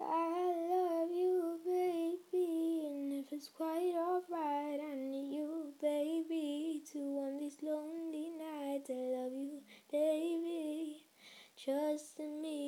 I love you, baby, and if it's quite alright, I need you, baby, to warm these lonely nights. I love you, baby. Trust in me